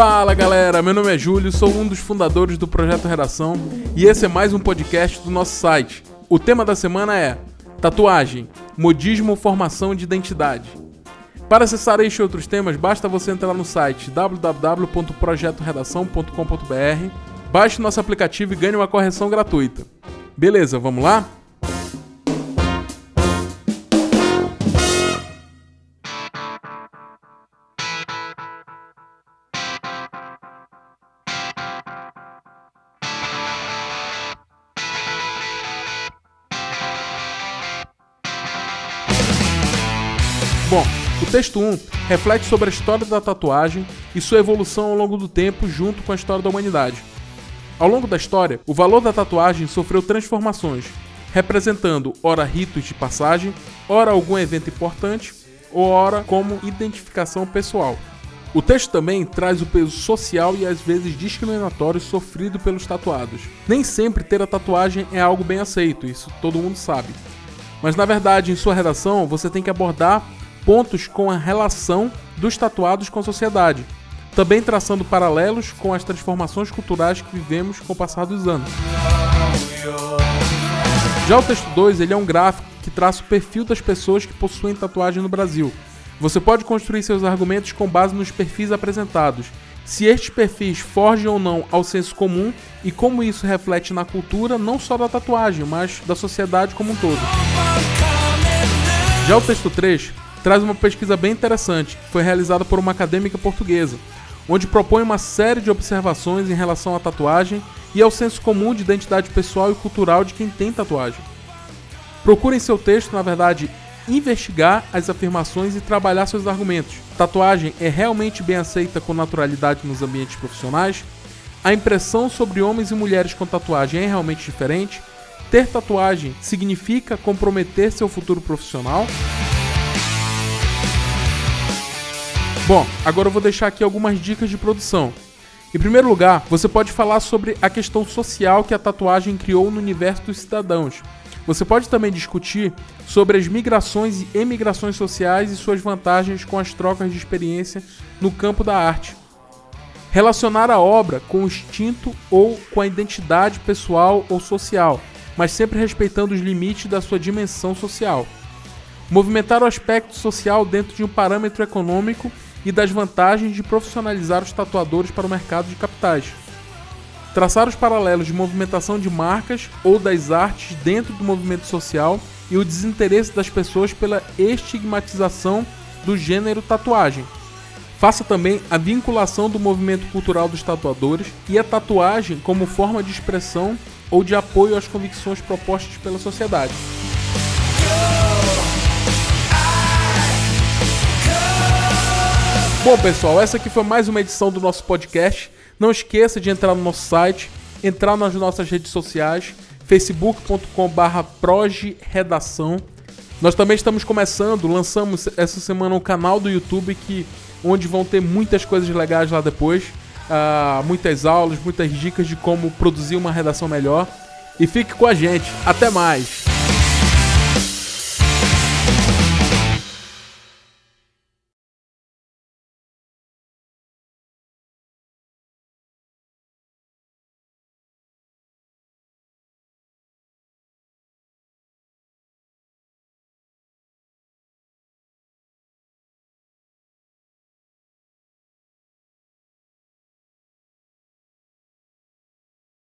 Fala galera, meu nome é Júlio, sou um dos fundadores do Projeto Redação e esse é mais um podcast do nosso site. O tema da semana é Tatuagem, Modismo Formação de Identidade. Para acessar este e outros temas, basta você entrar no site www.projetoredação.com.br, baixe nosso aplicativo e ganhe uma correção gratuita. Beleza, vamos lá? Bom, o texto 1 reflete sobre a história da tatuagem e sua evolução ao longo do tempo junto com a história da humanidade. Ao longo da história, o valor da tatuagem sofreu transformações, representando ora ritos de passagem, ora algum evento importante, ou ora como identificação pessoal. O texto também traz o peso social e às vezes discriminatório sofrido pelos tatuados. Nem sempre ter a tatuagem é algo bem aceito, isso todo mundo sabe. Mas na verdade, em sua redação, você tem que abordar pontos com a relação dos tatuados com a sociedade, também traçando paralelos com as transformações culturais que vivemos com o passar dos anos. Já o texto 2 ele é um gráfico que traça o perfil das pessoas que possuem tatuagem no Brasil. Você pode construir seus argumentos com base nos perfis apresentados, se estes perfis forgem ou não ao senso comum e como isso reflete na cultura não só da tatuagem, mas da sociedade como um todo. Já o texto 3 traz uma pesquisa bem interessante, que foi realizada por uma acadêmica portuguesa, onde propõe uma série de observações em relação à tatuagem e ao senso comum de identidade pessoal e cultural de quem tem tatuagem. Procure em seu texto, na verdade, investigar as afirmações e trabalhar seus argumentos. Tatuagem é realmente bem aceita com naturalidade nos ambientes profissionais? A impressão sobre homens e mulheres com tatuagem é realmente diferente? Ter tatuagem significa comprometer seu futuro profissional? Bom, agora eu vou deixar aqui algumas dicas de produção. Em primeiro lugar, você pode falar sobre a questão social que a tatuagem criou no universo dos cidadãos. Você pode também discutir sobre as migrações e emigrações sociais e suas vantagens com as trocas de experiência no campo da arte. Relacionar a obra com o instinto ou com a identidade pessoal ou social, mas sempre respeitando os limites da sua dimensão social. Movimentar o aspecto social dentro de um parâmetro econômico e das vantagens de profissionalizar os tatuadores para o mercado de capitais. Traçar os paralelos de movimentação de marcas ou das artes dentro do movimento social e o desinteresse das pessoas pela estigmatização do gênero tatuagem. Faça também a vinculação do movimento cultural dos tatuadores e a tatuagem como forma de expressão ou de apoio às convicções propostas pela sociedade. Bom, pessoal, essa aqui foi mais uma edição do nosso podcast. Não esqueça de entrar no nosso site, entrar nas nossas redes sociais, facebook.com.br progeredação. Nós também estamos começando, lançamos essa semana um canal do YouTube que, onde vão ter muitas coisas legais lá depois. Uh, muitas aulas, muitas dicas de como produzir uma redação melhor. E fique com a gente. Até mais!